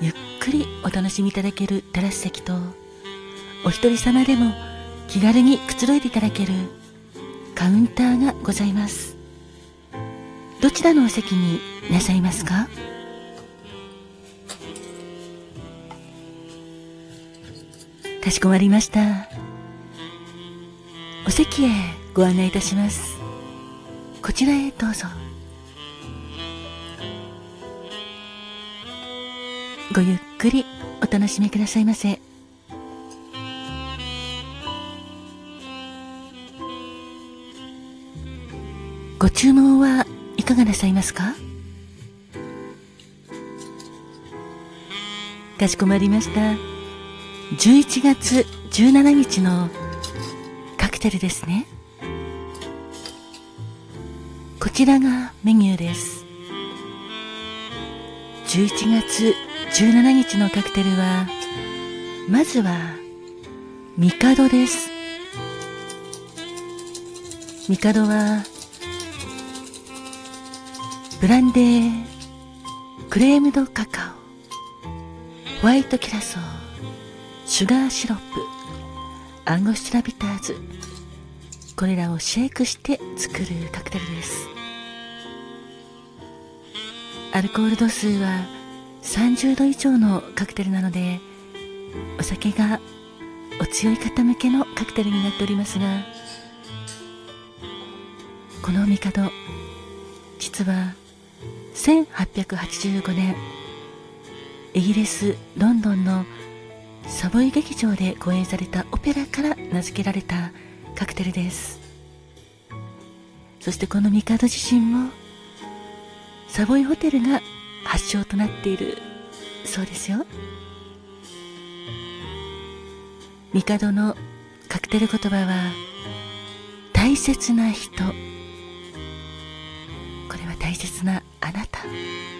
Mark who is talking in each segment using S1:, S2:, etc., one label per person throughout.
S1: ゆっくりお楽しみいただけるテラス席と、お一人様でも気軽にくつろいでいただけるカウンターがございます。どちらのお席になさいますか？かしこまりました。お席へご案内いたします。こちらへどうぞ。ごゆっくりお楽しみくださいませ。ご注文はいかがなさいますか？かしこまりました。11月17日のカクテルですね。こちらがメニューです。11月17日のカクテルは、まずは、ミカドです。ミカドは、ブランデー、クレームドカカオ、ホワイトキラソー、シュガーシロップ、アンゴスチュラビターズ、これらをシェイクして作るカクテルです。アルコール度数は30度以上のカクテルなのでお酒がお強い方向けのカクテルになっておりますがこの帝実は1885年イギリス・ロンドンのサボイ劇場で公演されたオペラから名付けられたカクテルです。そしてこの帝自身もサボイホテルが発祥となっているそうですよ。帝のカクテル言葉は大切な人。これは大切なあなた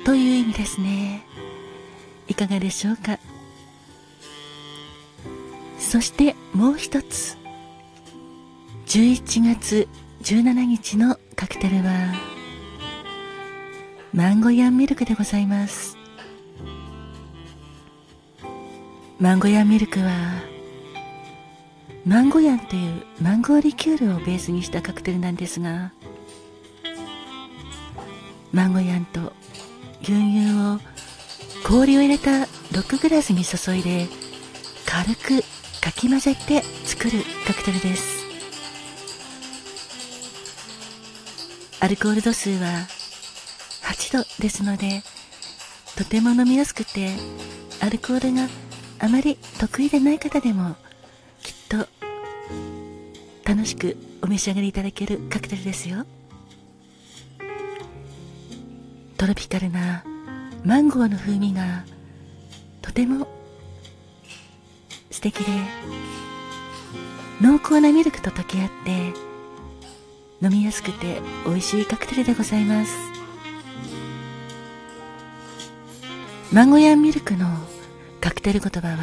S1: という意味ですね。いかがでしょうか？そしてもう一つ。11月17日のカクテルはマンゴヤンミルクでございます。マンゴヤンミルクはマンゴヤンというマンゴーリキュールをベースにしたカクテルなんですがマンゴヤンと牛乳を氷を入れたロックグラスに注いで軽くかき混ぜて作るカクテルです。アルコール度数は8度ですのでとても飲みやすくてアルコールがあまり得意でない方でもきっと楽しくお召し上がりいただけるカクテルですよ。トロピカルなマンゴーの風味がとても素敵で濃厚なミルクと溶け合って飲みやすくて美味しいカクテルでございます。マンゴヤンミルクのカクテル言葉は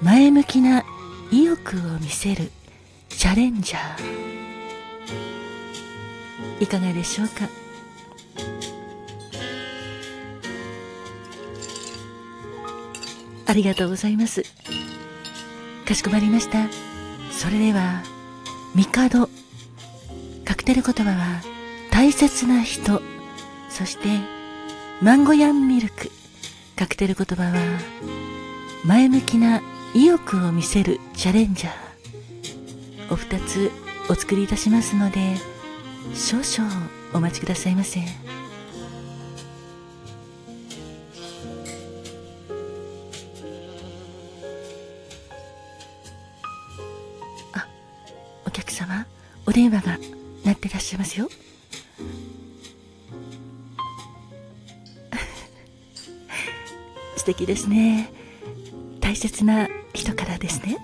S1: 前向きな意欲を見せるチャレンジャー。いかがでしょうか？ありがとうございます。かしこまりました。それでは帝。カクテル言葉は大切な人。そしてマンゴヤンミルク。カクテル言葉は前向きな意欲を見せるチャレンジャー。お二つお作りいたしますので少々お待ちくださいませ。あお客様お電話が鳴ってらっしゃいますよ。素敵ですね。大切な人からですね。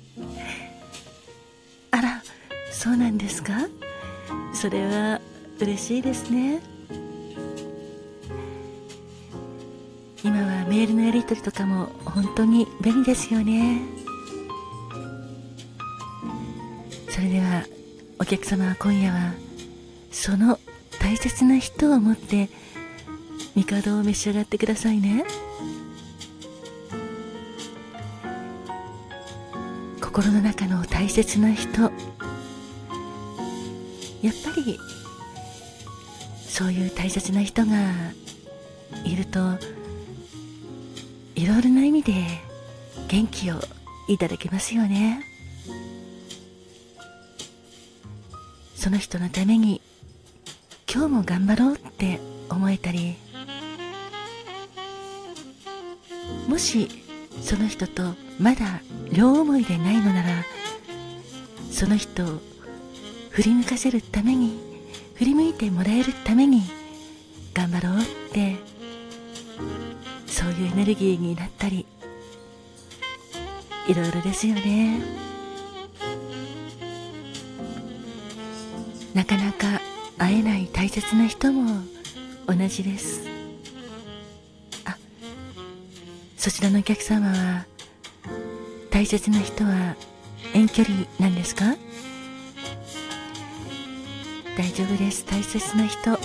S1: あらそうなんですか？それは嬉しいですね。今はメールのやり取りとかも本当に便利ですよね。それではお客様は今夜はその大切な人を思って帝を召し上がってくださいね。心の中の大切な人。やっぱりそういう大切な人がいるといろいろな意味で元気をいただけますよね。その人のために今日も頑張ろうって思えたりもしその人とまだ両思いでないのならその人を振り向かせるために振り向いてもらえるために頑張ろうってそういうエネルギーになったりいろいろですよね。なかなか会えない大切な人も同じです。そちらのお客様は大切な人は遠距離なんですか？大丈夫です。大切な人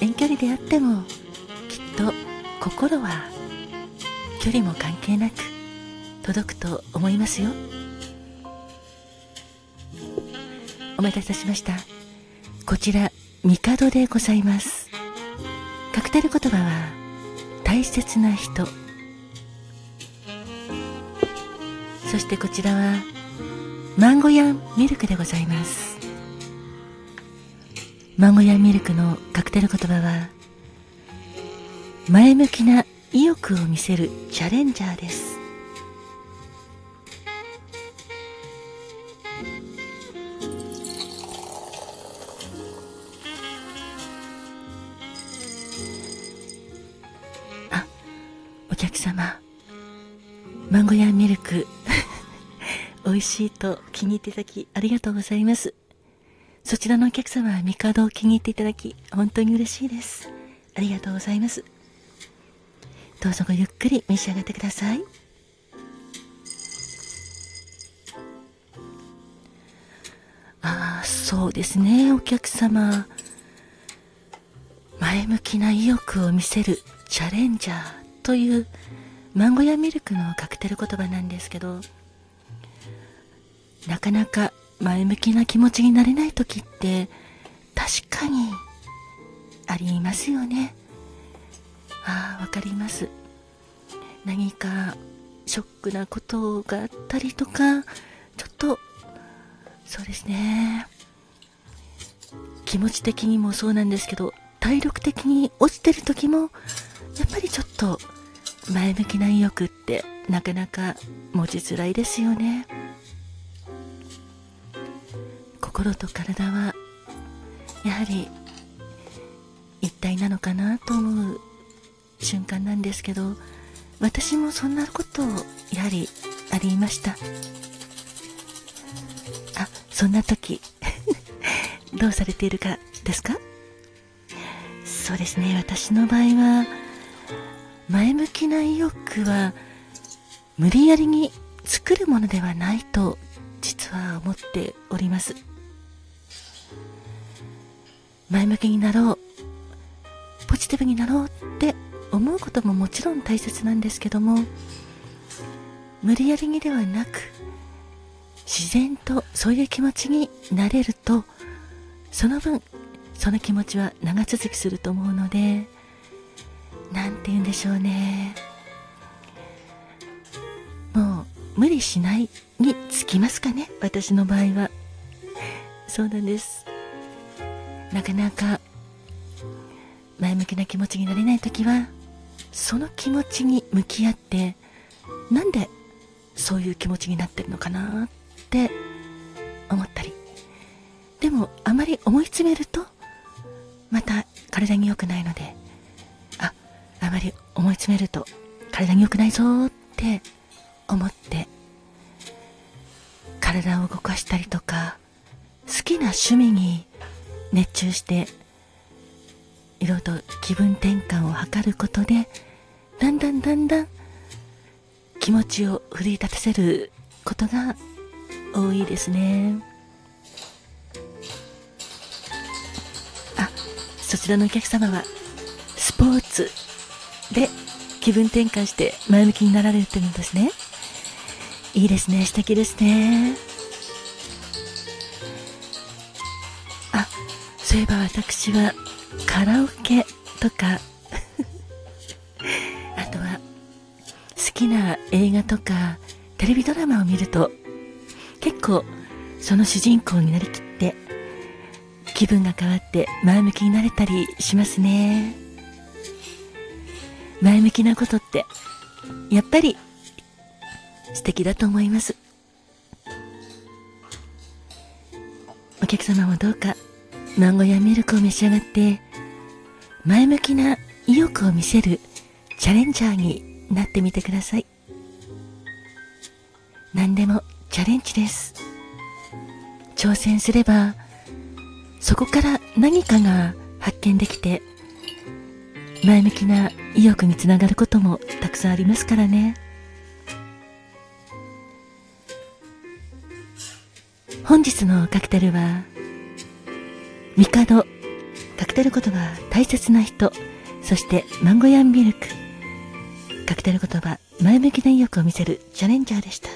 S1: 遠距離であってもきっと心は距離も関係なく届くと思いますよ。お待たせしました。こちら帝でございます。カクテル言葉は大切な人。そしてこちらはマンゴヤンミルクでございます。マンゴヤンミルクのカクテル言葉は前向きな意欲を見せるチャレンジャーです。あお客様。マンゴヤンミルク美味しいと気に入っていただきありがとうございます。そちらのお客様は帝を気に入っていただき本当に嬉しいです。ありがとうございます。どうぞごゆっくり召し上がってください。ああそうですね。お客様前向きな意欲を見せるチャレンジャーというマンゴヤミルクのカクテル言葉なんですけどなかなか前向きな気持ちになれない時って確かにありますよね。ああわかります。何かショックなことがあったりとかちょっとそうですね。気持ち的にもそうなんですけど体力的に落ちてる時もやっぱりちょっと前向きな意欲ってなかなか持ちづらいですよね。心と体はやはり一体なのかなと思う瞬間なんですけど私もそんなことをやはりありました。あそんな時 どうされているかですか？そうですね私の場合は前向きな意欲は無理やりに作るものではないと実は思っております。前向きになろう。ポジティブになろうって思うことももちろん大切なんですけども無理やりにではなく自然とそういう気持ちになれるとその分その気持ちは長続きすると思うので何て言うんでしょうね。もう無理しないにつきますかね私の場合は。そうなんです。なかなか前向きな気持ちになれない時はその気持ちに向き合ってなんでそういう気持ちになってるのかなって思ったり。でもあまり思い詰めるとまた体に良くないのでああまり思い詰めると体に良くないぞって思って体を動かしたりとか好きな趣味に熱中していろいろと気分転換を図ることでだんだんだんだん気持ちを奮い立たせることが多いですね。あそちらのお客様はスポーツで気分転換して前向きになられてるんですね。いいですね。素敵ですね。そういえば私はカラオケとか あとは好きな映画とかテレビドラマを見ると結構その主人公になりきって気分が変わって前向きになれたりしますね。前向きなことってやっぱり素敵だと思います。お客様もどうかマンゴーやミルクを召し上がって前向きな意欲を見せるチャレンジャーになってみてください。何でもチャレンジです。挑戦すればそこから何かが発見できて前向きな意欲につながることもたくさんありますからね。本日のカクテルは帝カドカクテル言葉大切な人そしてマンゴヤンミルク。カクテル言葉前向きな意欲を見せるチャレンジャーでした。